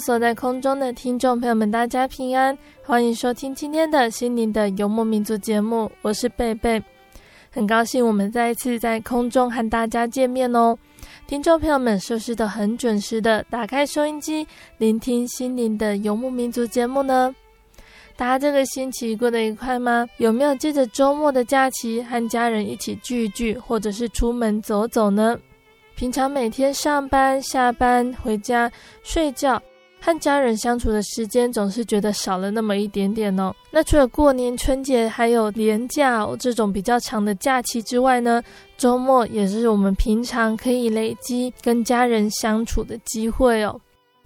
所在空中的听众朋友们，大家平安，欢迎收听今天的心灵的游牧民族节目，我是贝贝，很高兴我们再一次在空中和大家见面哦。听众朋友们，是不是都很准时的打开收音机，聆听心灵的游牧民族节目呢？大家这个星期过得愉快吗？有没有借着周末的假期和家人一起聚一聚，或者是出门走走呢？平常每天上班、下班、回家、睡觉，和家人相处的时间总是觉得少了那么一点点哦。那除了过年、春节还有年假，这种比较长的假期之外呢，周末也是我们平常可以累积跟家人相处的机会哦。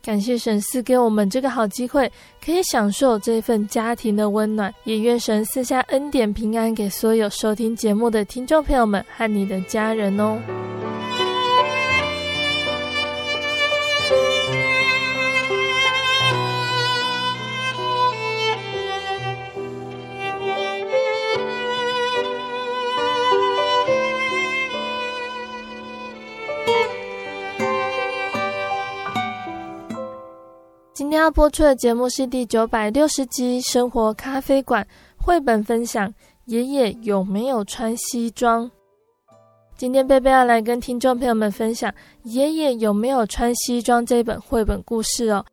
感谢神赐给我们这个好机会，可以享受这份家庭的温暖。也愿神赐下恩典平安给所有收听节目的听众朋友们和你的家人哦。今天要播出的节目是第九百六十集《生活咖啡馆》绘本分享。爷爷有没有穿西装？今天贝贝要来跟听众朋友们分享《爷爷有没有穿西装》这本绘本故事哦。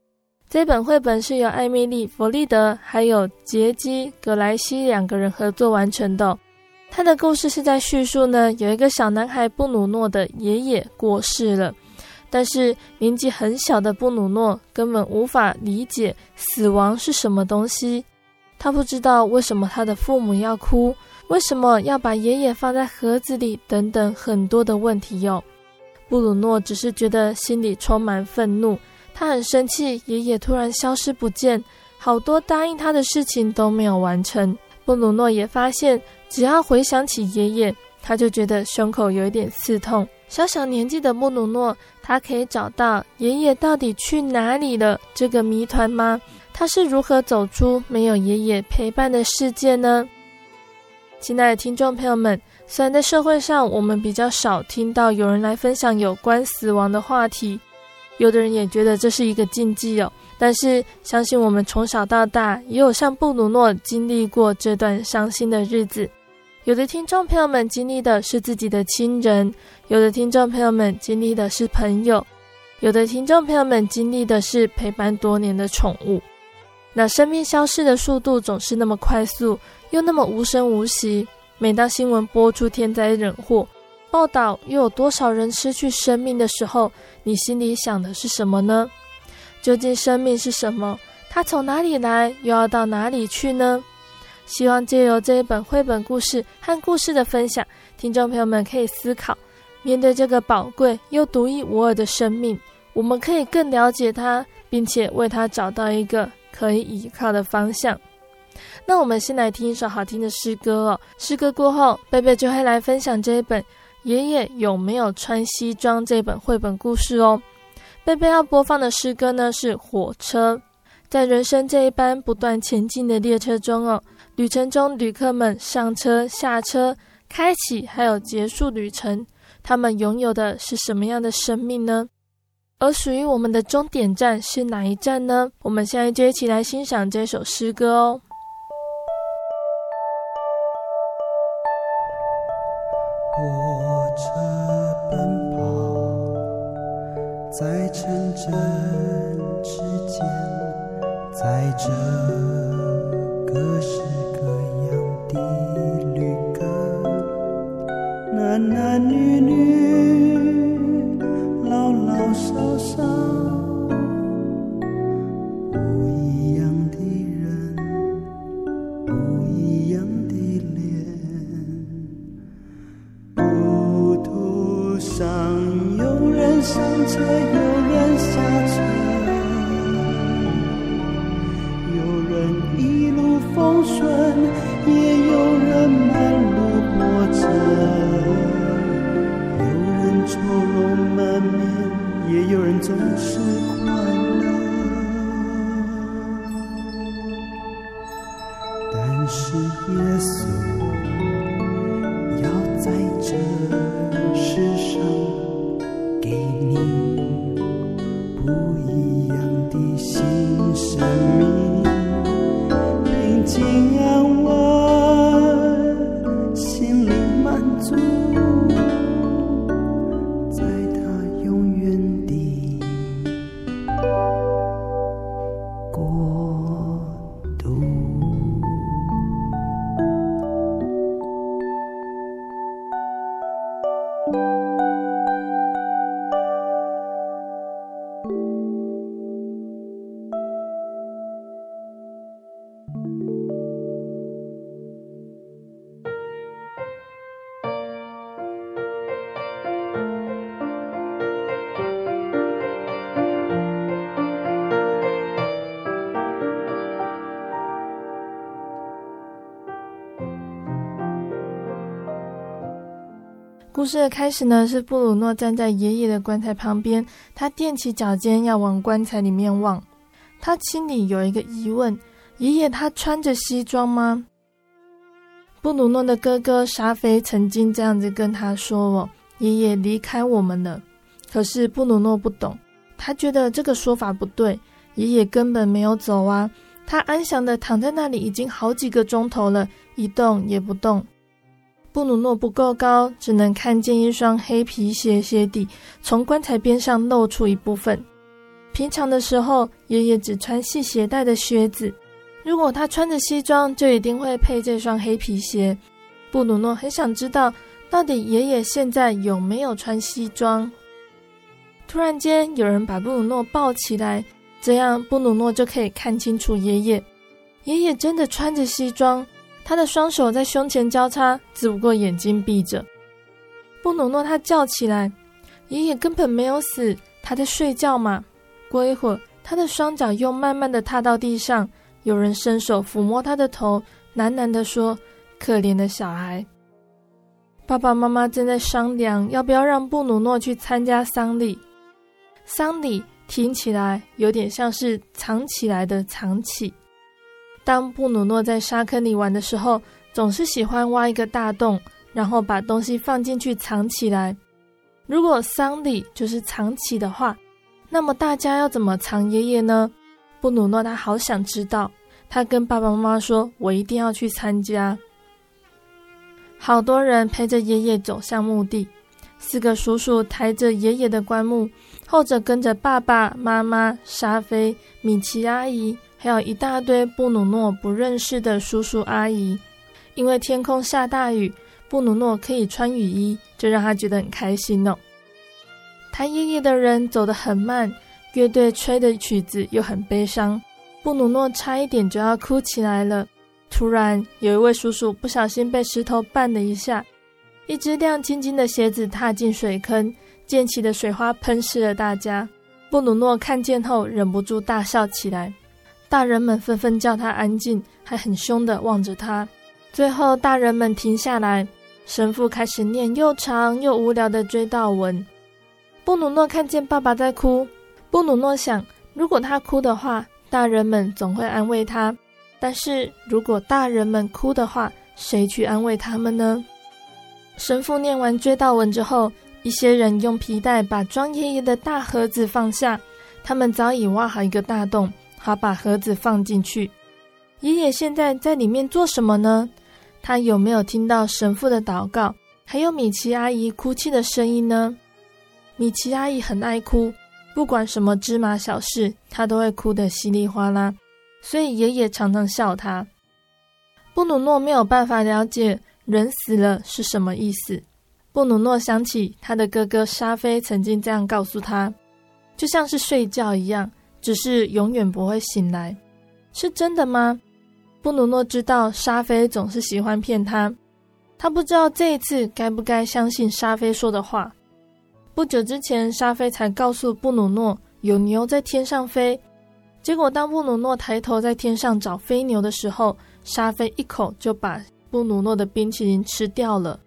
这本绘本是由艾米丽·弗利德还有杰基·格莱西两个人合作完成的。他的故事是在叙述呢，有一个小男孩布鲁诺的爷爷过世了。但是年纪很小的布鲁诺根本无法理解死亡是什么东西，他不知道为什么他的父母要哭，为什么要把爷爷放在盒子里，等等很多的问题哟。布鲁诺只是觉得心里充满愤怒，他很生气，爷爷突然消失不见，好多答应他的事情都没有完成。布鲁诺也发现，只要回想起爷爷，他就觉得胸口有一点刺痛。小小年纪的布鲁诺，他可以找到爷爷到底去哪里了这个谜团吗？他是如何走出没有爷爷陪伴的世界呢？亲爱的听众朋友们，虽然在社会上我们比较少听到有人来分享有关死亡的话题，有的人也觉得这是一个禁忌哦。但是相信我们从小到大也有像布鲁诺经历过这段伤心的日子。有的听众朋友们经历的是自己的亲人，有的听众朋友们经历的是朋友，有的听众朋友们经历的是陪伴多年的宠物。那生命消逝的速度总是那么快速，又那么无声无息。每当新闻播出天灾人祸，报道又有多少人失去生命的时候，你心里想的是什么呢？究竟生命是什么？它从哪里来，又要到哪里去呢？希望借由这一本绘本故事和故事的分享，听众朋友们可以思考：面对这个宝贵又独一无二的生命，我们可以更了解它，并且为它找到一个可以依靠的方向。那我们先来听一首好听的诗歌哦。诗歌过后，贝贝就会来分享这一本《爷爷有没有穿西装》这本绘本故事哦。贝贝要播放的诗歌呢是《火车》。在人生这一班不断前进的列车中哦，旅程中旅客们上车、下车、开启还有结束旅程，他们拥有的是什么样的生命呢？而属于我们的终点站是哪一站呢？我们现在就一起来欣赏这首诗歌哦。火车奔跑在城镇之间，载着各式故事的开始呢，是布鲁诺站在爷爷的棺材旁边，他踮起脚尖要往棺材里面望。他心里有一个疑问：爷爷他穿着西装吗？布鲁诺的哥哥沙菲曾经这样子跟他说：“哦，爷爷离开我们了。”可是布鲁诺不懂，他觉得这个说法不对，爷爷根本没有走啊，他安详的躺在那里已经好几个钟头了，一动也不动。布鲁诺不够高，只能看见一双黑皮鞋鞋底从棺材边上露出一部分。平常的时候，爷爷只穿系鞋带的靴子。如果他穿着西装，就一定会配这双黑皮鞋。布鲁诺很想知道，到底爷爷现在有没有穿西装？突然间，有人把布鲁诺抱起来，这样布鲁诺就可以看清楚爷爷。爷爷真的穿着西装。他的双手在胸前交叉，只不过眼睛闭着。布鲁诺他叫起来：“爷爷根本没有死，他在睡觉嘛。”过一会儿，他的双脚又慢慢的踏到地上，有人伸手抚摸他的头，喃喃地说：“可怜的小孩。”爸爸妈妈正在商量要不要让布鲁诺去参加丧礼。丧礼听起来有点像是藏起来的藏起。当布鲁诺在沙坑里玩的时候，总是喜欢挖一个大洞，然后把东西放进去藏起来。如果丧礼就是藏起的话，那么大家要怎么藏爷爷呢？布鲁诺他好想知道，他跟爸爸妈妈说：“我一定要去参加。”好多人陪着爷爷走向墓地，四个叔叔抬着爷爷的棺木，后者跟着爸爸妈妈、沙菲、米奇阿姨。还有一大堆布鲁诺不认识的叔叔阿姨，因为天空下大雨，布鲁诺可以穿雨衣，这让他觉得很开心哦。抬爷爷的人走得很慢，乐队吹的曲子又很悲伤，布鲁诺差一点就要哭起来了。突然，有一位叔叔不小心被石头绊了一下，一只亮晶晶的鞋子踏进水坑，溅起的水花喷湿了大家。布鲁诺看见后忍不住大笑起来。大人们纷纷叫他安静，还很凶的望着他。最后，大人们停下来，神父开始念又长又无聊的追悼文。布鲁诺看见爸爸在哭，布鲁诺想，如果他哭的话，大人们总会安慰他。但是如果大人们哭的话，谁去安慰他们呢？神父念完追悼文之后，一些人用皮带把装爷爷的大盒子放下。他们早已挖好一个大洞，好把盒子放进去。爷爷现在在里面做什么呢？他有没有听到神父的祷告，还有米奇阿姨哭泣的声音呢？米奇阿姨很爱哭，不管什么芝麻小事，她都会哭得稀里哗啦。所以爷爷常常笑他。布鲁诺没有办法了解人死了是什么意思。布鲁诺想起他的哥哥沙菲曾经这样告诉他，就像是睡觉一样，只是永远不会醒来。是真的吗？布鲁诺知道沙菲总是喜欢骗他，他不知道这一次该不该相信沙菲说的话。不久之前，沙菲才告诉布鲁诺有牛在天上飞。结果，当布鲁诺抬头在天上找飞牛的时候，沙菲一口就把布鲁诺的冰淇淋吃掉了。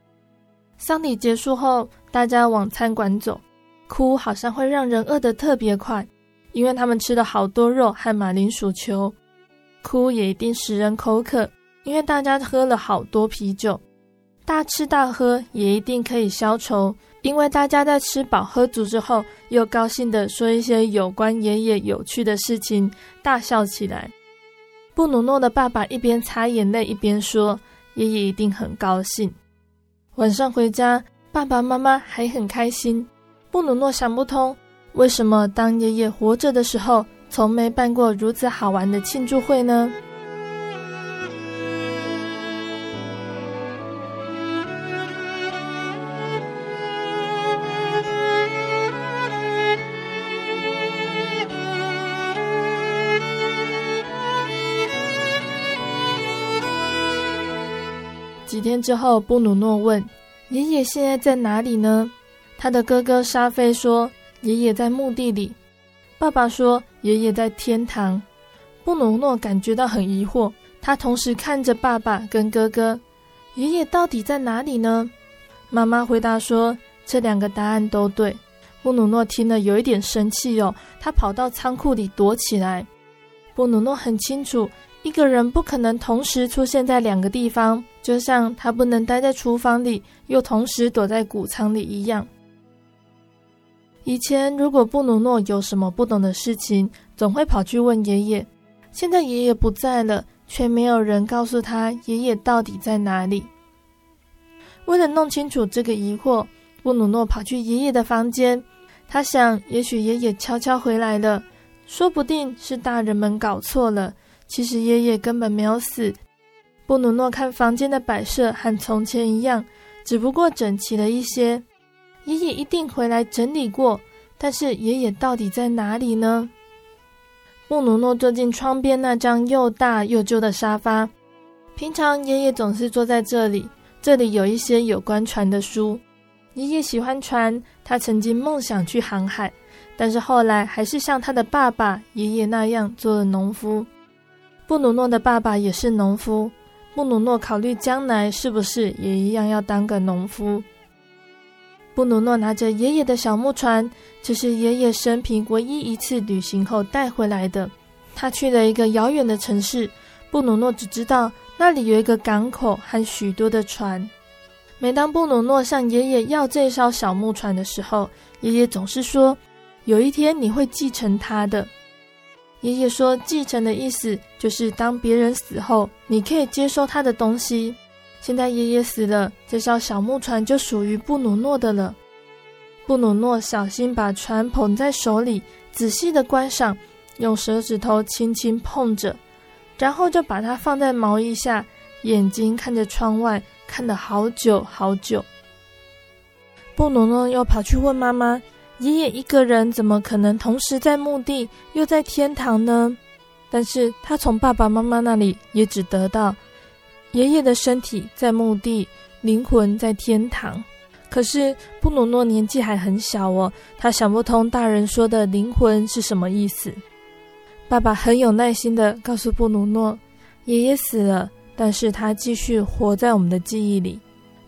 丧礼结束后，大家往餐馆走，哭好像会让人饿得特别快，因为他们吃了好多肉和马铃薯球。哭也一定使人口渴，因为大家喝了好多啤酒。大吃大喝也一定可以消愁。因为大家在吃饱喝足之后，又高兴地说一些有关爷爷有趣的事情，大笑起来。布鲁诺的爸爸一边擦眼泪一边说：“爷爷一定很高兴。”晚上回家，爸爸妈妈还很开心。布鲁诺想不通，为什么当爷爷活着的时候，从没办过如此好玩的庆祝会呢？几天之后，布鲁诺问：“爷爷现在在哪里呢？”他的哥哥沙菲说：“爷爷在墓地里。”爸爸说：“爷爷在天堂。”布鲁诺感觉到很疑惑，他同时看着爸爸跟哥哥：“爷爷到底在哪里呢？”妈妈回答说：“这两个答案都对。”布鲁诺听了有一点生气哦，他跑到仓库里躲起来。布鲁诺很清楚。一个人不可能同时出现在两个地方，就像他不能待在厨房里，又同时躲在谷仓里一样。以前，如果布鲁诺有什么不懂的事情，总会跑去问爷爷。现在爷爷不在了，却没有人告诉他爷爷到底在哪里。为了弄清楚这个疑惑，布鲁诺跑去爷爷的房间。他想，也许爷爷悄悄回来了，说不定是大人们搞错了。其实爷爷根本没有死。布鲁诺看房间的摆设和从前一样，只不过整齐了一些。爷爷一定回来整理过，但是爷爷到底在哪里呢？布鲁诺坐进窗边那张又大又旧的沙发。平常爷爷总是坐在这里，这里有一些有关船的书。爷爷喜欢船，他曾经梦想去航海，但是后来还是像他的爸爸、爷爷那样做了农夫。布鲁诺的爸爸也是农夫。布鲁诺考虑将来是不是也一样要当个农夫。布鲁诺拿着爷爷的小木船，这是爷爷生平唯一一次旅行后带回来的。他去了一个遥远的城市，布鲁诺只知道那里有一个港口和许多的船。每当布鲁诺向爷爷要这艘小木船的时候，爷爷总是说：“有一天你会继承它的。”爷爷说：“继承的意思就是，当别人死后，你可以接收他的东西。现在爷爷死了，这艘小木船就属于布鲁诺的了。”布鲁诺小心把船捧在手里，仔细的观赏，用手指头轻轻碰着，然后就把它放在毛衣下，眼睛看着窗外，看了好久好久。布鲁诺又跑去问妈妈。爷爷一个人怎么可能同时在墓地又在天堂呢？但是他从爸爸妈妈那里也只得到爷爷的身体在墓地，灵魂在天堂。可是布鲁诺年纪还很小哦，他想不通大人说的灵魂是什么意思。爸爸很有耐心地告诉布鲁诺，爷爷死了，但是他继续活在我们的记忆里。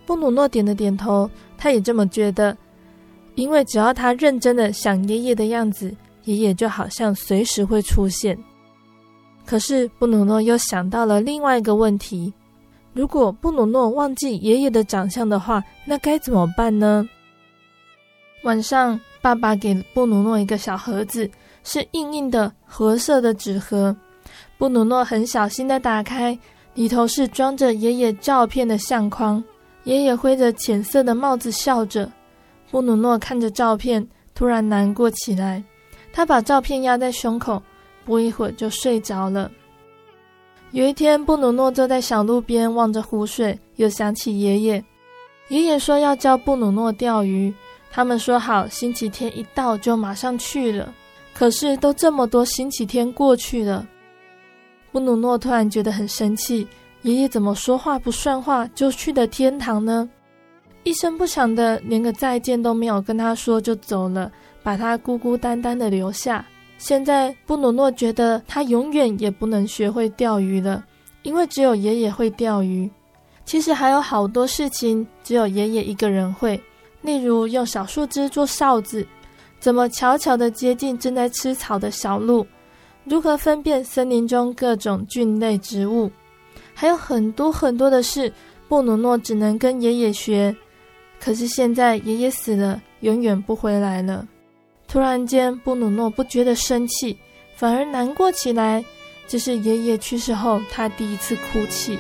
布鲁诺点了点头，他也这么觉得。因为只要他认真的想爷爷的样子，爷爷就好像随时会出现。可是布鲁诺又想到了另外一个问题：如果布鲁诺忘记爷爷的长相的话，那该怎么办呢？晚上，爸爸给布鲁诺一个小盒子，是硬硬的褐色的纸盒。布鲁诺很小心地打开，里头是装着爷爷照片的相框。爷爷挥着浅色的帽子笑着。布鲁诺看着照片，突然难过起来。他把照片压在胸口，不一会儿就睡着了。有一天，布鲁诺坐在小路边望着湖水，又想起爷爷。爷爷说要教布鲁诺钓鱼，他们说好星期天一到就马上去了。可是都这么多星期天过去了。布鲁诺突然觉得很生气，爷爷怎么说话不算话就去了天堂呢？一声不响的，连个再见都没有跟他说就走了，把他孤孤单单的留下。现在布鲁诺觉得他永远也不能学会钓鱼了，因为只有爷爷会钓鱼。其实还有好多事情只有爷爷一个人会，例如用小树枝做哨子，怎么悄悄地接近正在吃草的小鹿。如何分辨森林中各种菌类植物？还有很多很多的事，布鲁诺只能跟爷爷学。可是现在爷爷死了，永远不回来了。突然间，布鲁诺不觉得生气，反而难过起来。这是爷爷去世后他第一次哭泣。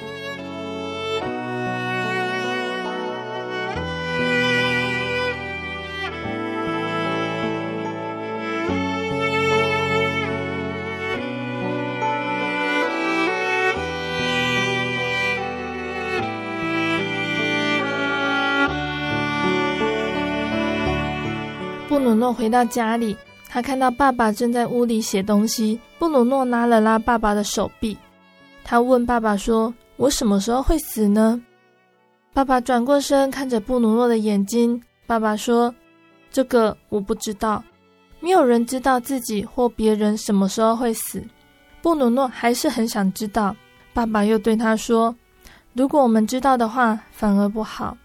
诺回到家里，他看到爸爸正在屋里写东西。布鲁诺拉了拉爸爸的手臂，他问爸爸说：“我什么时候会死呢？”爸爸转过身看着布鲁诺的眼睛，爸爸说：“这个我不知道，没有人知道自己或别人什么时候会死。”布鲁诺还是很想知道。爸爸又对他说：“如果我们知道的话，反而不好。”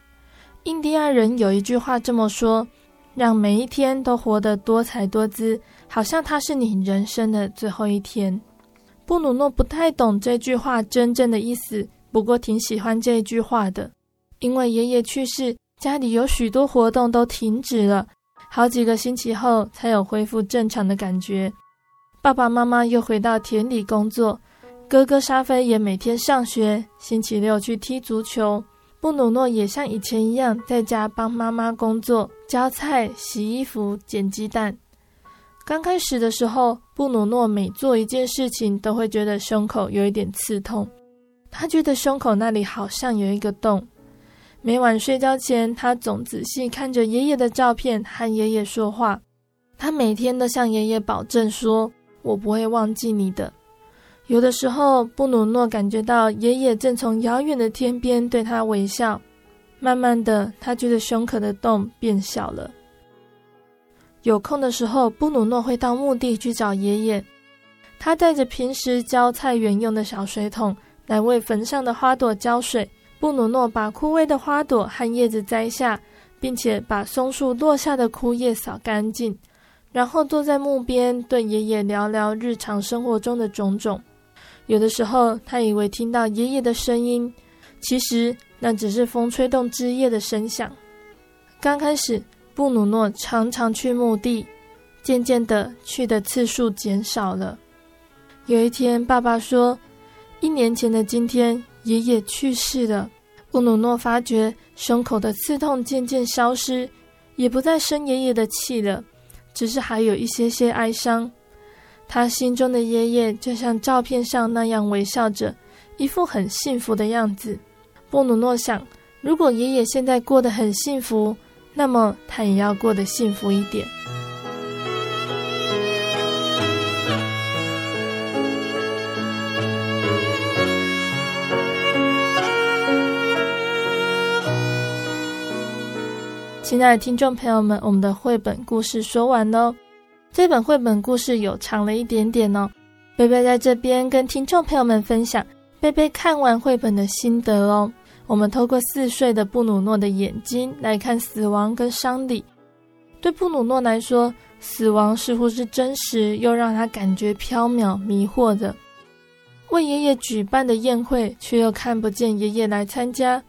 印第安人有一句话这么说。让每一天都活得多彩多姿，好像它是你人生的最后一天。布鲁诺不太懂这句话真正的意思，不过挺喜欢这句话的。因为爷爷去世，家里有许多活动都停止了，好几个星期后才有恢复正常的感觉。爸爸妈妈又回到田里工作，哥哥沙菲也每天上学，星期六去踢足球。布鲁诺也像以前一样在家帮妈妈工作，浇菜、洗衣服、捡鸡蛋。刚开始的时候，布鲁诺每做一件事情都会觉得胸口有一点刺痛，他觉得胸口那里好像有一个洞。每晚睡觉前，他总仔细看着爷爷的照片，和爷爷说话。他每天都向爷爷保证说：“我不会忘记你的。”有的时候，布鲁诺感觉到爷爷正从遥远的天边对他微笑。慢慢的，他觉得胸口的洞变小了。有空的时候，布鲁诺会到墓地去找爷爷。他带着平时浇菜园用的小水桶，来为坟上的花朵浇水。布鲁诺把枯萎的花朵和叶子摘下，并且把松树落下的枯叶扫干净，然后坐在墓边，对爷爷聊聊日常生活中的种种。有的时候，他以为听到爷爷的声音，其实那只是风吹动枝叶的声响。刚开始，布鲁诺常常去墓地，渐渐的去的次数减少了。有一天，爸爸说：“一年前的今天，爷爷去世了。”布鲁诺发觉胸口的刺痛渐渐消失，也不再生爷爷的气了，只是还有一些些哀伤。他心中的爷爷就像照片上那样微笑着，一副很幸福的样子。布鲁诺想，如果爷爷现在过得很幸福，那么他也要过得幸福一点。亲爱的听众朋友们，我们的绘本故事说完喽。这本绘本故事有长了一点点哦，贝贝在这边跟听众朋友们分享贝贝看完绘本的心得哦。我们透过四岁的布鲁诺的眼睛来看死亡跟伤礼，对布鲁诺来说，死亡似乎是真实又让他感觉飘渺迷惑的。为爷爷举办的宴会，却又看不见爷爷来参加。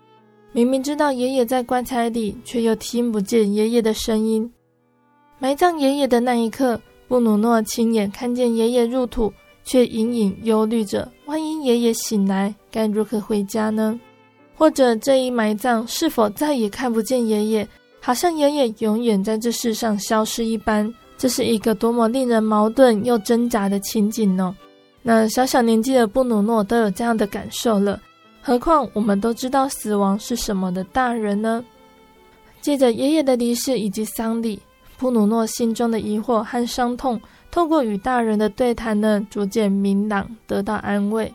明明知道爷爷在棺材里，却又听不见爷爷的声音。埋葬爷爷的那一刻，布鲁诺亲眼看见爷爷入土，却隐隐忧虑着：万一爷爷醒来，该如何回家呢？或者这一埋葬是否再也看不见爷爷，好像爷爷永远在这世上消失一般？这是一个多么令人矛盾又挣扎的情景呢？那小小年纪的布鲁诺都有这样的感受了。何况我们都知道死亡是什么的大人呢？借着爷爷的离世以及丧礼，布鲁诺心中的疑惑和伤痛，透过与大人的对谈呢，逐渐明朗，得到安慰。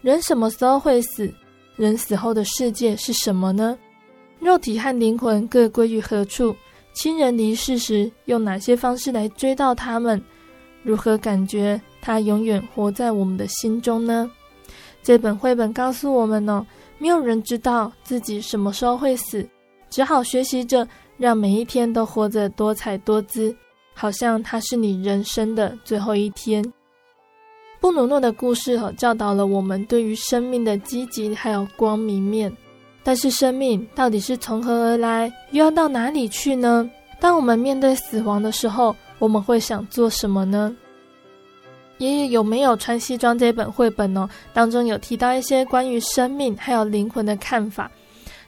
人什么时候会死？人死后的世界是什么呢？肉体和灵魂各归于何处？亲人离世时，用哪些方式来追悼他们？如何感觉他永远活在我们的心中呢？这本绘本告诉我们呢，没有人知道自己什么时候会死，只好学习着让每一天都活得多彩多姿，好像它是你人生的最后一天。布鲁诺的故事和教导了我们对于生命的积极还有光明面。但是生命到底是从何而来，又要到哪里去呢？当我们面对死亡的时候，我们会想做什么呢？爷爷有没有穿西装？这本绘本呢，当中有提到一些关于生命还有灵魂的看法，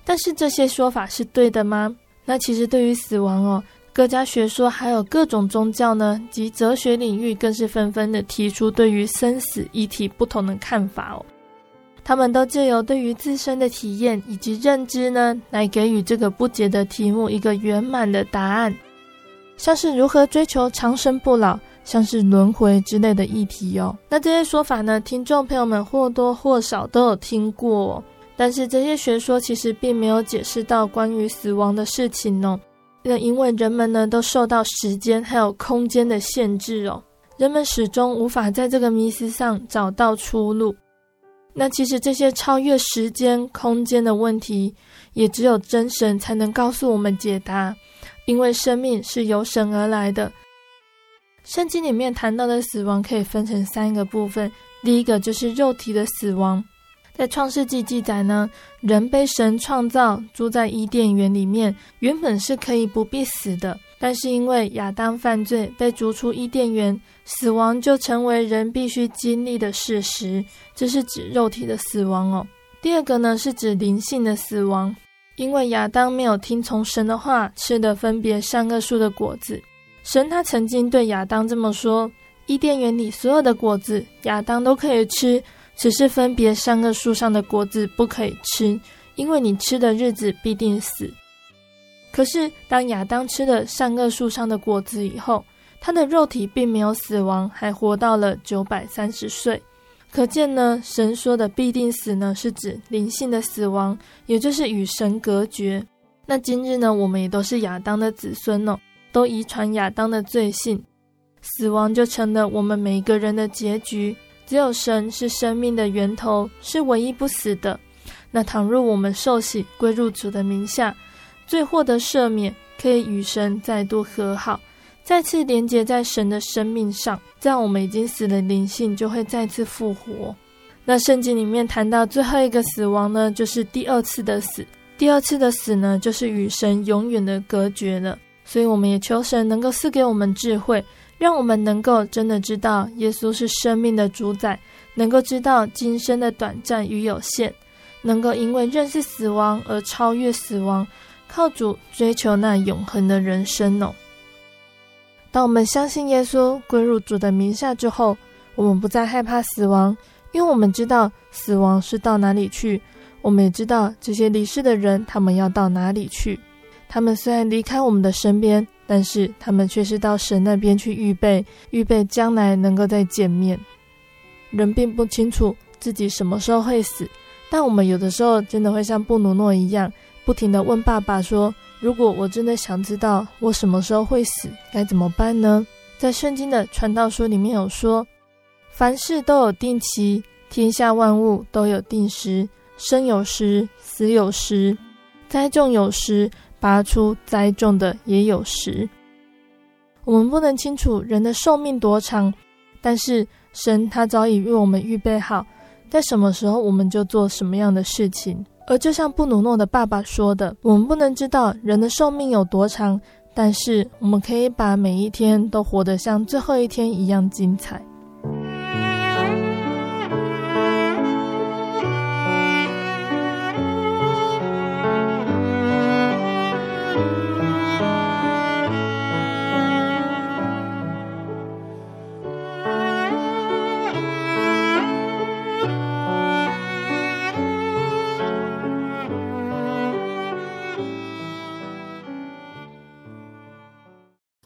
但是这些说法是对的吗？那其实对于死亡哦，各家学说还有各种宗教呢及哲学领域，更是纷纷的提出对于生死议题不同的看法哦。他们都借由对于自身的体验以及认知呢，来给予这个不解的题目一个圆满的答案，像是如何追求长生不老。像是轮回之类的议题哦，那这些说法呢，听众朋友们或多或少都有听过。但是这些学说其实并没有解释到关于死亡的事情哦。那因为人们呢都受到时间还有空间的限制哦，人们始终无法在这个迷思上找到出路。那其实这些超越时间空间的问题，也只有真神才能告诉我们解答，因为生命是由神而来的。圣经里面谈到的死亡可以分成三个部分，第一个就是肉体的死亡，在创世纪记载呢，人被神创造，住在伊甸园里面，原本是可以不必死的，但是因为亚当犯罪被逐出伊甸园，死亡就成为人必须经历的事实，这是指肉体的死亡哦。第二个呢是指灵性的死亡，因为亚当没有听从神的话，吃的分别善恶树的果子。神他曾经对亚当这么说：“伊甸园里所有的果子，亚当都可以吃，只是分别善恶树上的果子不可以吃，因为你吃的日子必定死。”可是当亚当吃了善恶树上的果子以后，他的肉体并没有死亡，还活到了九百三十岁。可见呢，神说的必定死呢，是指灵性的死亡，也就是与神隔绝。那今日呢，我们也都是亚当的子孙哦。都遗传亚当的罪性，死亡就成了我们每一个人的结局。只有神是生命的源头，是唯一不死的。那倘若我们受洗归入主的名下，罪获得赦免，可以与神再度和好，再次连接在神的生命上，这样我们已经死的灵性就会再次复活。那圣经里面谈到最后一个死亡呢，就是第二次的死。第二次的死呢，就是与神永远的隔绝了。所以，我们也求神能够赐给我们智慧，让我们能够真的知道耶稣是生命的主宰，能够知道今生的短暂与有限，能够因为认识死亡而超越死亡，靠主追求那永恒的人生哦。当我们相信耶稣，归入主的名下之后，我们不再害怕死亡，因为我们知道死亡是到哪里去，我们也知道这些离世的人，他们要到哪里去。他们虽然离开我们的身边，但是他们却是到神那边去预备，预备将来能够再见面。人并不清楚自己什么时候会死，但我们有的时候真的会像布鲁诺一样，不停地问爸爸说：“如果我真的想知道我什么时候会死，该怎么办呢？”在圣经的传道书里面有说：“凡事都有定期，天下万物都有定时，生有时，死有时，栽种有时。”拔出栽种的也有时，我们不能清楚人的寿命多长，但是神他早已为我们预备好，在什么时候我们就做什么样的事情。而就像布鲁诺的爸爸说的，我们不能知道人的寿命有多长，但是我们可以把每一天都活得像最后一天一样精彩。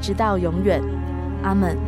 直到永远，阿门。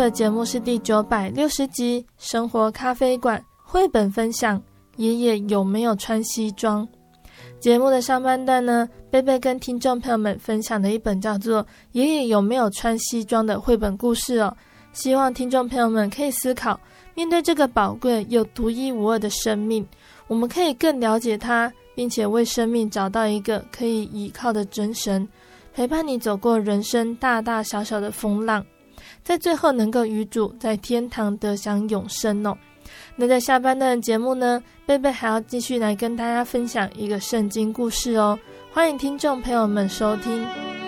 的节目是第九百六十集《生活咖啡馆》绘本分享。爷爷有没有穿西装？节目的上半段呢，贝贝跟听众朋友们分享的一本叫做《爷爷有没有穿西装》的绘本故事哦。希望听众朋友们可以思考，面对这个宝贵又独一无二的生命，我们可以更了解他，并且为生命找到一个可以依靠的真神，陪伴你走过人生大大小小的风浪。在最后能够与主在天堂得享永生哦。那在下半段的节目呢，贝贝还要继续来跟大家分享一个圣经故事哦。欢迎听众朋友们收听。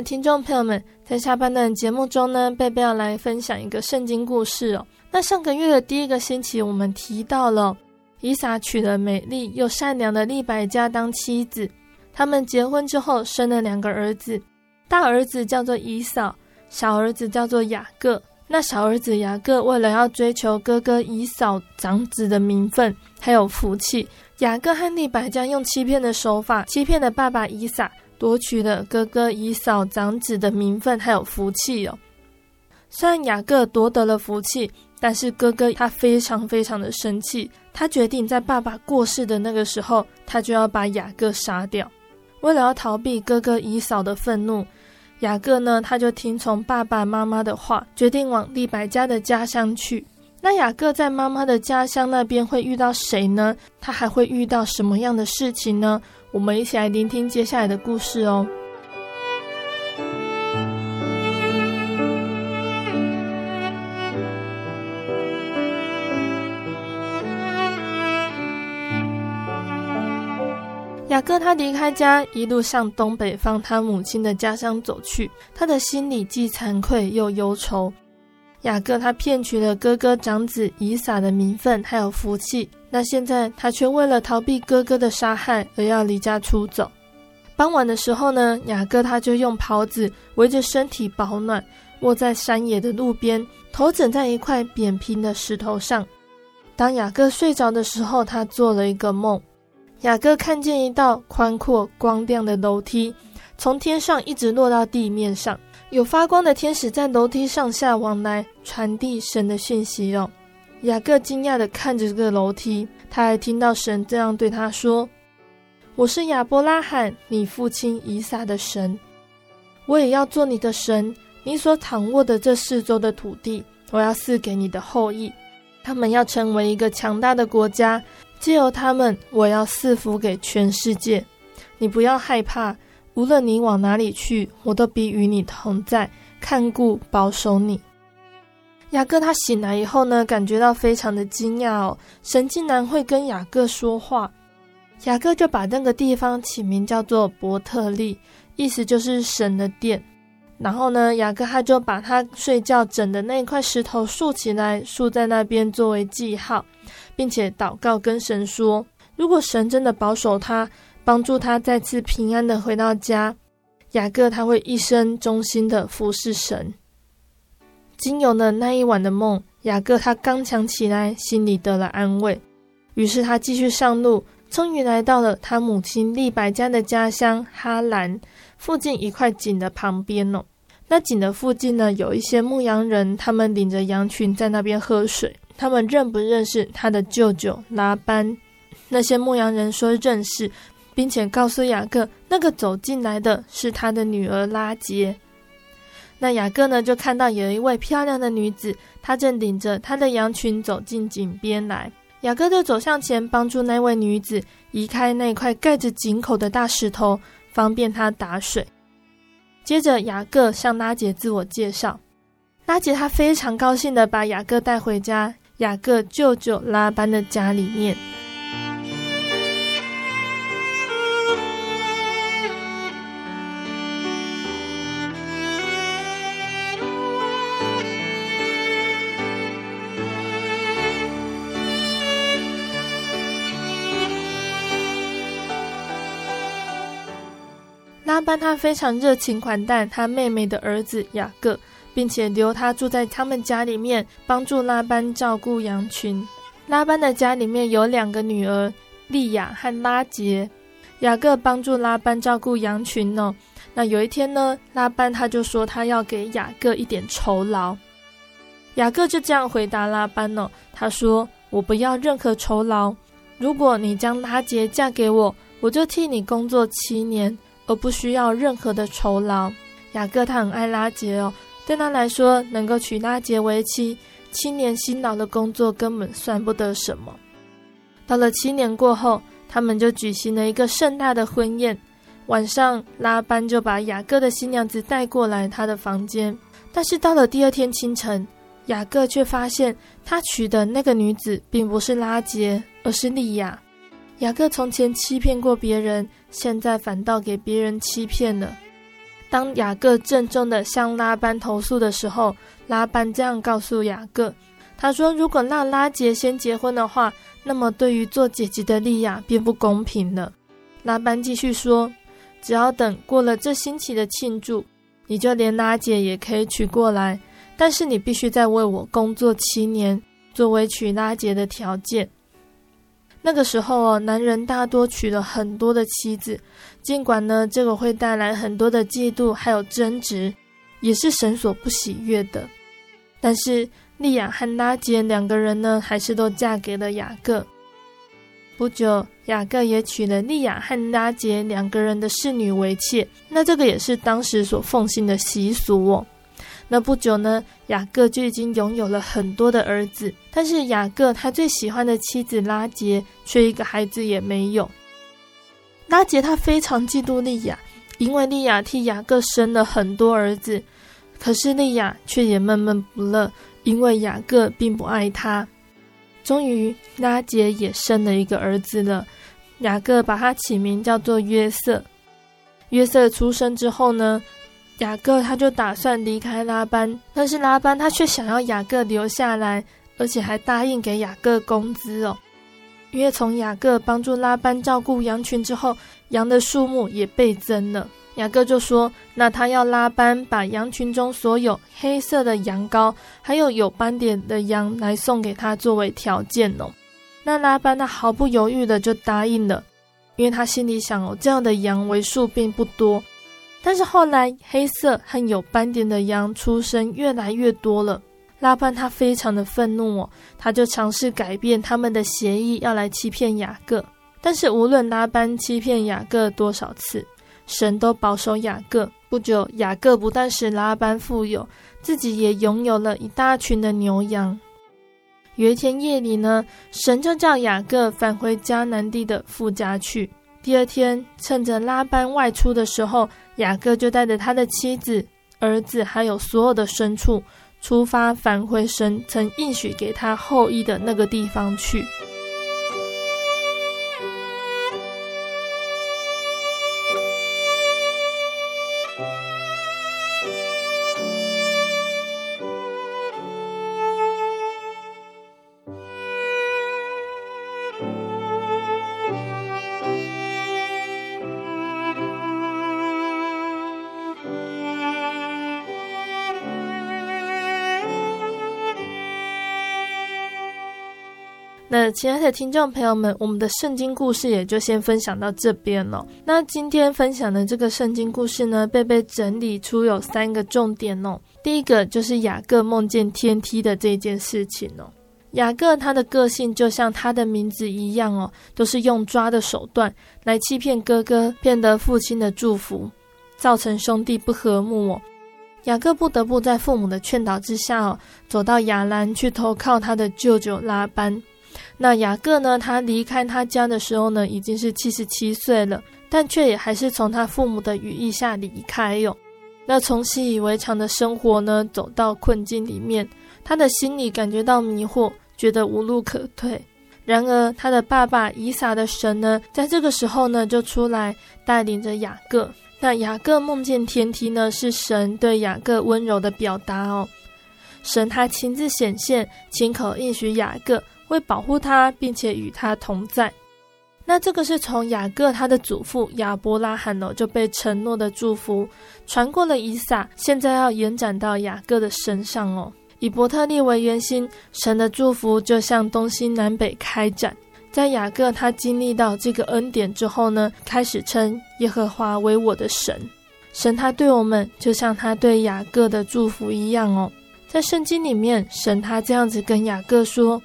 听众朋友们，在下半段节目中呢，贝贝要来分享一个圣经故事哦。那上个月的第一个星期，我们提到了以撒娶了美丽又善良的利百加当妻子，他们结婚之后生了两个儿子，大儿子叫做以扫，小儿子叫做雅各。那小儿子雅各为了要追求哥哥以扫长子的名分还有福气，雅各和利百加用欺骗的手法欺骗了爸爸以撒。夺取了哥哥以嫂长子的名分还有福气哦。虽然雅各夺得了福气，但是哥哥他非常非常的生气，他决定在爸爸过世的那个时候，他就要把雅各杀掉。为了要逃避哥哥以嫂的愤怒，雅各呢，他就听从爸爸妈妈的话，决定往利百加的家乡去。那雅各在妈妈的家乡那边会遇到谁呢？他还会遇到什么样的事情呢？我们一起来聆听接下来的故事哦。雅各他离开家，一路向东北方他母亲的家乡走去，他的心里既惭愧又忧愁。雅各他骗取了哥哥长子以撒的名分，还有福气。那现在他却为了逃避哥哥的杀害而要离家出走。傍晚的时候呢，雅各他就用袍子围着身体保暖，卧在山野的路边，头枕在一块扁平的石头上。当雅各睡着的时候，他做了一个梦。雅各看见一道宽阔光亮的楼梯，从天上一直落到地面上。有发光的天使在楼梯上下往来，传递神的讯息哦。雅各惊讶地看着这个楼梯，他还听到神这样对他说：“我是亚伯拉罕，你父亲以撒的神，我也要做你的神。你所躺卧的这四周的土地，我要赐给你的后裔，他们要成为一个强大的国家，借由他们，我要赐福给全世界。你不要害怕。”无论你往哪里去，我都必与你同在，看顾保守你。雅各他醒来以后呢，感觉到非常的惊讶哦，神竟然会跟雅各说话。雅各就把那个地方起名叫做伯特利，意思就是神的殿。然后呢，雅各他就把他睡觉枕的那块石头竖起来，竖在那边作为记号，并且祷告跟神说：如果神真的保守他，帮助他再次平安的回到家，雅各他会一生忠心的服侍神。经由了那一晚的梦，雅各他刚强起来，心里得了安慰。于是他继续上路。终于来到了他母亲利百加的家乡哈兰附近一块井的旁边哦。那井的附近呢，有一些牧羊人，他们领着羊群在那边喝水。他们认不认识他的舅舅拉班？那些牧羊人说认识，并且告诉雅各，那个走进来的是他的女儿拉结。那雅各呢，就看到有一位漂亮的女子，她正领着她的羊群走进井边来。雅各就走向前，帮助那位女子移开那块盖着井口的大石头，方便她打水。接着，雅各向拉结自我介绍，拉姐她非常高兴地把雅各带回家，雅各舅舅拉班的家里面。拉班他非常热情款待他妹妹的儿子雅各，并且留他住在他们家里面，帮助拉班照顾羊群。拉班的家里面有两个女儿利亚和拉杰。雅各帮助拉班照顾羊群呢。那有一天呢，拉班他就说他要给雅各一点酬劳。雅各就这样回答拉班呢，他说：“我不要任何酬劳，如果你将拉杰嫁给我，我就替你工作七年。”而不需要任何的酬劳。雅各他很爱拉杰哦，对他来说，能够娶拉杰为妻，七年辛劳的工作根本算不得什么。到了七年过后，他们就举行了一个盛大的婚宴。晚上，拉班就把雅各的新娘子带过来他的房间。但是到了第二天清晨，雅各却发现他娶的那个女子并不是拉杰，而是利亚。雅各从前欺骗过别人，现在反倒给别人欺骗了。当雅各郑重地向拉班投诉的时候，拉班这样告诉雅各：“他说，如果让拉杰先结婚的话，那么对于做姐姐的利亚便不公平了。”拉班继续说：“只要等过了这星期的庆祝，你就连拉杰也可以娶过来，但是你必须再为我工作七年，作为娶拉杰的条件。”那个时候哦，男人大多娶了很多的妻子，尽管呢，这个会带来很多的嫉妒还有争执，也是神所不喜悦的。但是利亚和拉杰两个人呢，还是都嫁给了雅各。不久，雅各也娶了利亚和拉杰两个人的侍女为妾，那这个也是当时所奉行的习俗哦。那不久呢，雅各就已经拥有了很多的儿子，但是雅各他最喜欢的妻子拉杰却一个孩子也没有。拉杰他非常嫉妒利亚，因为利亚替雅各生了很多儿子，可是利亚却也闷闷不乐，因为雅各并不爱他。终于，拉杰也生了一个儿子了，雅各把他起名叫做约瑟。约瑟出生之后呢，雅各他就打算离开拉班，但是拉班他却想要雅各留下来，而且还答应给雅各工资哦。因为从雅各帮助拉班照顾羊群之后，羊的数目也倍增了。雅各就说：“那他要拉班把羊群中所有黑色的羊羔，还有有斑点的羊来送给他作为条件哦。”那拉班他毫不犹豫的就答应了，因为他心里想哦，这样的羊为数并不多。但是后来，黑色和有斑点的羊出生越来越多了。拉班他非常的愤怒哦，他就尝试改变他们的协议，要来欺骗雅各。但是无论拉班欺骗雅各多少次，神都保守雅各。不久，雅各不但使拉班富有，自己也拥有了一大群的牛羊。有一天夜里呢，神就叫雅各返回迦南地的父家去。第二天，趁着拉班外出的时候，雅各就带着他的妻子、儿子，还有所有的牲畜，出发返回神曾应许给他后裔的那个地方去。亲爱的听众朋友们，我们的圣经故事也就先分享到这边了。那今天分享的这个圣经故事呢，贝贝整理出有三个重点哦。第一个就是雅各梦见天梯的这件事情哦。雅各他的个性就像他的名字一样哦，都是用抓的手段来欺骗哥哥，骗得父亲的祝福，造成兄弟不和睦哦。雅各不得不在父母的劝导之下哦，走到亚兰去投靠他的舅舅拉班。那雅各呢？他离开他家的时候呢，已经是七十七岁了，但却也还是从他父母的羽翼下离开哟。那从习以为常的生活呢，走到困境里面，他的心里感觉到迷惑，觉得无路可退。然而，他的爸爸以撒的神呢，在这个时候呢，就出来带领着雅各。那雅各梦见天梯呢，是神对雅各温柔的表达哦。神他亲自显现，亲口应许雅各。会保护他，并且与他同在。那这个是从雅各他的祖父亚伯拉罕哦，就被承诺的祝福传过了以撒，现在要延展到雅各的身上哦。以伯特利为圆心，神的祝福就向东西南北开展。在雅各他经历到这个恩典之后呢，开始称耶和华为我的神。神他对我们就像他对雅各的祝福一样哦。在圣经里面，神他这样子跟雅各说。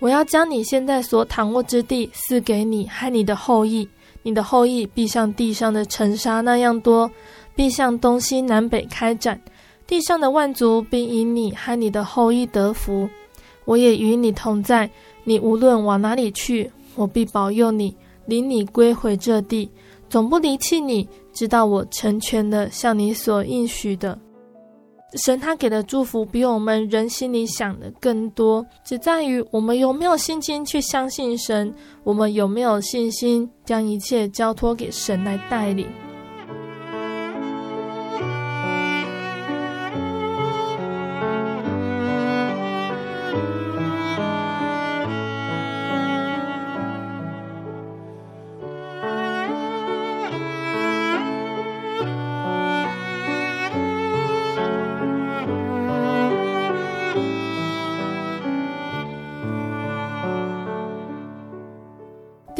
我要将你现在所躺卧之地赐给你和你的后裔，你的后裔必像地上的尘沙那样多，必向东西南北开展，地上的万族必因你和你的后裔得福。我也与你同在，你无论往哪里去，我必保佑你，领你归回这地，总不离弃你，直到我成全了向你所应许的。神他给的祝福比我们人心里想的更多，只在于我们有没有信心去相信神，我们有没有信心将一切交托给神来带领。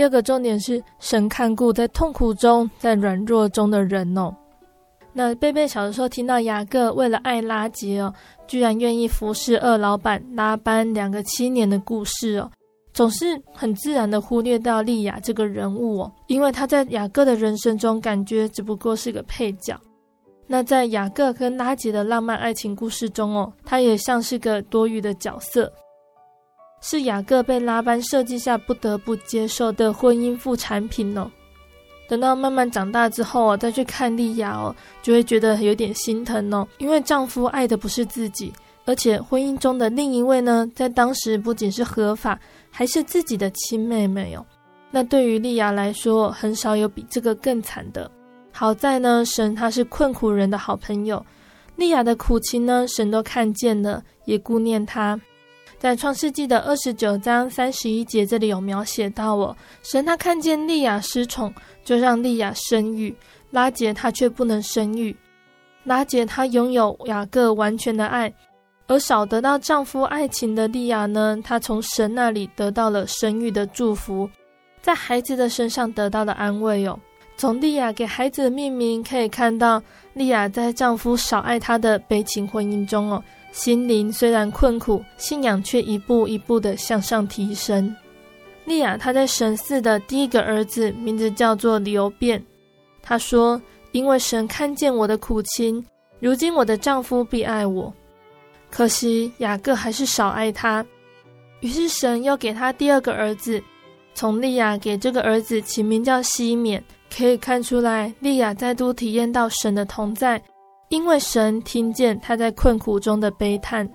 第二个重点是神看顾在痛苦中、在软弱中的人哦。那贝贝小的时候听到雅各为了爱拉结哦，居然愿意服侍二老板拉班两个七年的故事哦，总是很自然的忽略到利亚这个人物哦，因为他在雅各的人生中感觉只不过是个配角。那在雅各跟拉结的浪漫爱情故事中哦，他也像是个多余的角色。是雅各被拉班设计下不得不接受的婚姻副产品哦。等到慢慢长大之后再去看利亚哦，就会觉得有点心疼哦。因为丈夫爱的不是自己，而且婚姻中的另一位呢，在当时不仅是合法，还是自己的亲妹妹哦。那对于利亚来说，很少有比这个更惨的。好在呢，神他是困苦人的好朋友，利亚的苦情呢，神都看见了，也顾念她。在创世纪的二十九章三十一节，这里有描写到哦，神他看见利亚失宠，就让利亚生育；拉结他却不能生育。拉结他拥有雅各完全的爱，而少得到丈夫爱情的利亚呢，她从神那里得到了生育的祝福，在孩子的身上得到了安慰哦。从利亚给孩子的命名可以看到，利亚在丈夫少爱她的悲情婚姻中哦。心灵虽然困苦，信仰却一步一步的向上提升。利亚她在神寺的第一个儿子名字叫做流便。他说：“因为神看见我的苦情，如今我的丈夫必爱我。可惜雅各还是少爱他，于是神又给他第二个儿子，从利亚给这个儿子起名叫西缅，可以看出来，利亚再度体验到神的同在，因为神听见他在困苦中的悲叹。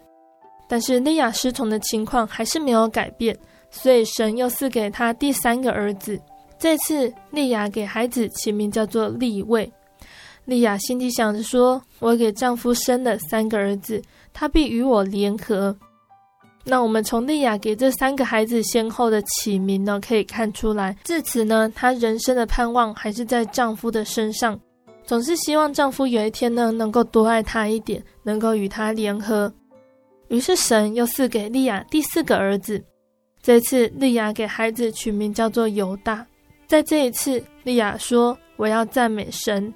但是利亚失宠的情况还是没有改变，所以神又赐给他第三个儿子。这次利亚给孩子起名叫做利未。利亚心里想着说：“我给丈夫生了三个儿子，他必与我联合。”那我们从利亚给这三个孩子先后的起名呢，可以看出来，至此呢，她人生的盼望还是在丈夫的身上，总是希望丈夫有一天呢，能够多爱她一点，能够与她联合。于是神又赐给利亚第四个儿子，这次利亚给孩子取名叫做犹大。在这一次，利亚说：“我要赞美神。”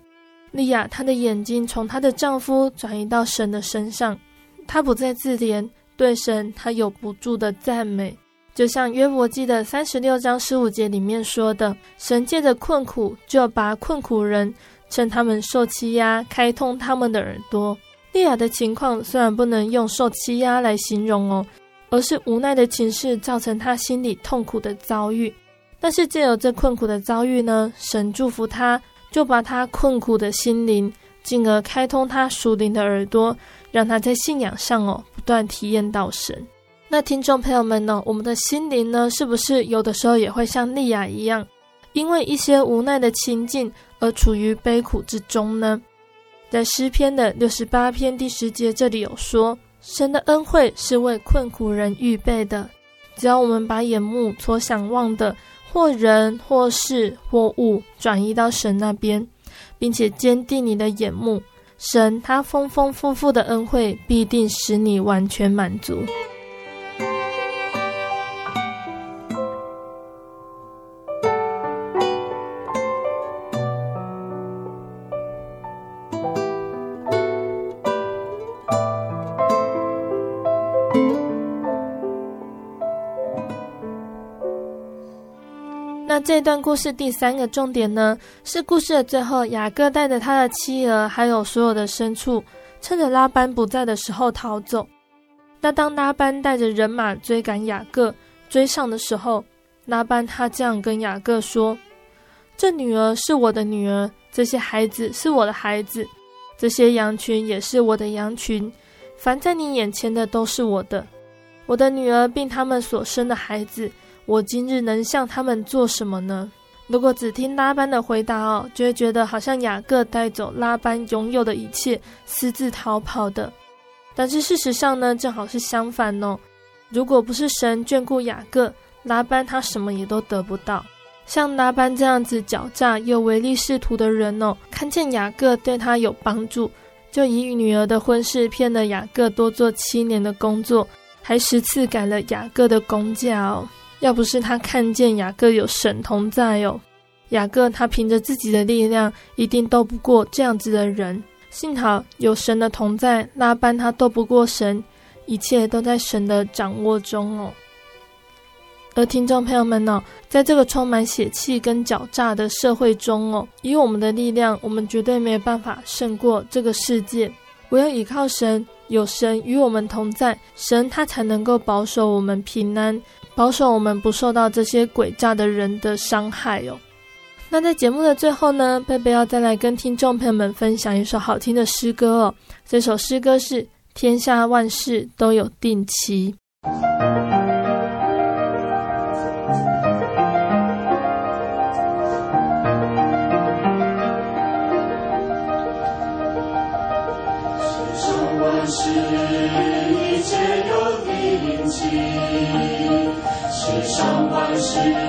利亚，她的眼睛从她的丈夫转移到神的身上，她不再自怜，对神她有不住的赞美，就像约伯记的三十六章十五节里面说的：“神借着困苦，就把困苦人趁他们受欺压，开通他们的耳朵。”利亚的情况虽然不能用受欺压来形容哦，而是无奈的情势造成她心里痛苦的遭遇，但是借由这困苦的遭遇呢，神祝福她。就把他困苦的心灵，进而开通他属灵的耳朵，让他在信仰上哦不断体验到神。那听众朋友们呢，我们的心灵呢，是不是有的时候也会像利亚一样，因为一些无奈的情境而处于悲苦之中呢？在诗篇的六十八篇第十节这里有说，神的恩惠是为困苦人预备的，只要我们把眼目所想望的。或人或事或物转移到神那边，并且坚定你的眼目，神他丰丰富富的恩惠必定使你完全满足。这段故事第三个重点呢，是故事的最后，雅各带着他的妻儿还有所有的牲畜，趁着拉班不在的时候逃走。那当拉班带着人马追赶雅各，追上的时候，拉班他这样跟雅各说：“这女儿是我的女儿，这些孩子是我的孩子，这些羊群也是我的羊群，凡在你眼前的都是我的，我的女儿并他们所生的孩子。”我今日能向他们做什么呢？如果只听拉班的回答哦，就会觉得好像雅各带走拉班拥有的一切，私自逃跑的。但是事实上呢，正好是相反哦。如果不是神眷顾雅各，拉班他什么也都得不到。像拉班这样子狡诈又唯利是图的人哦，看见雅各对他有帮助，就以女儿的婚事骗了雅各多做七年的工作，还十次改了雅各的工价哦。要不是他看见雅各有神同在哦，雅各他凭着自己的力量，一定斗不过这样子的人。幸好有神的同在，拉班他斗不过神，一切都在神的掌握中哦。而听众朋友们呢、在这个充满血气跟狡诈的社会中哦，以我们的力量，我们绝对没有办法胜过这个世界。唯有依靠神，有神与我们同在，神他才能够保守我们平安。保守我们不受到这些诡诈的人的伤害哦。那在节目的最后呢，贝贝要再来跟听众朋友们分享一首好听的诗歌哦。这首诗歌是《天下万事都有定期》。上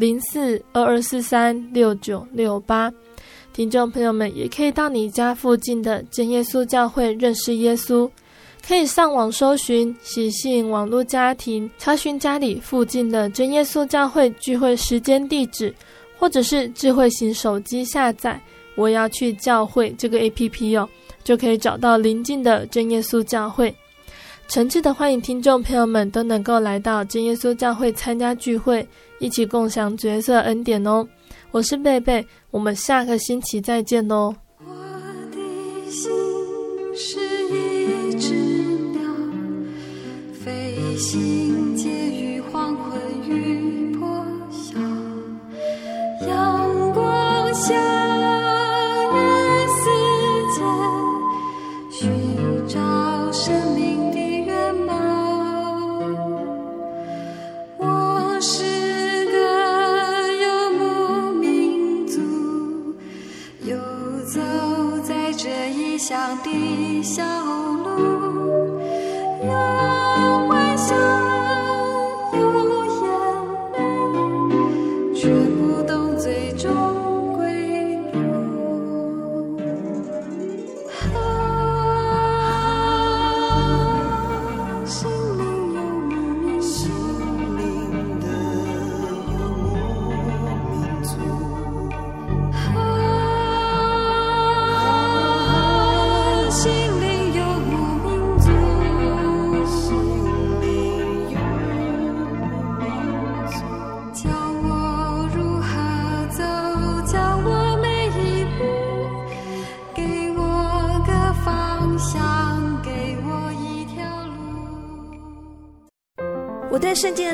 零四二二四三六九六八，听众朋友们也可以到你家附近的真耶稣教会认识耶稣，可以上网搜寻喜信网络家庭，查询家里附近的真耶稣教会聚会时间地址，或者是智慧型手机下载我要去教会这个 APP 哦，就可以找到邻近的真耶稣教会。诚挚的欢迎听众朋友们都能够来到真耶稣教会参加聚会。一起共享角色恩典哦！我是贝贝，我们下个星期再见哦。我的心是一只鸟，飞行介于黄昏与破晓，阳光下。乡的小路，有微笑。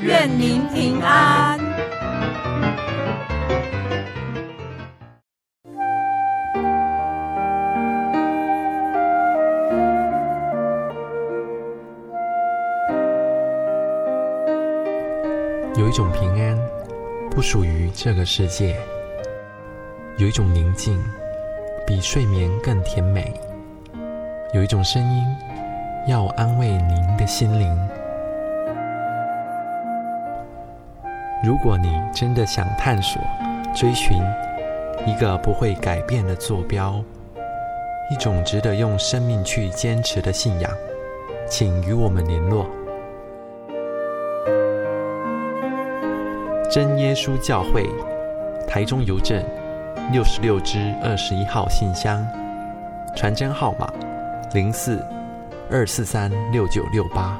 愿您平安。有一种平安。不属于这个世界，有一种宁静，比睡眠更甜美。有一种声音，要安慰您的心灵。如果你真的想探索、追寻一个不会改变的坐标，一种值得用生命去坚持的信仰，请与我们联络。真耶稣教会，台中邮政六十六支二十一号信箱，传真号码零四二四三六九六八。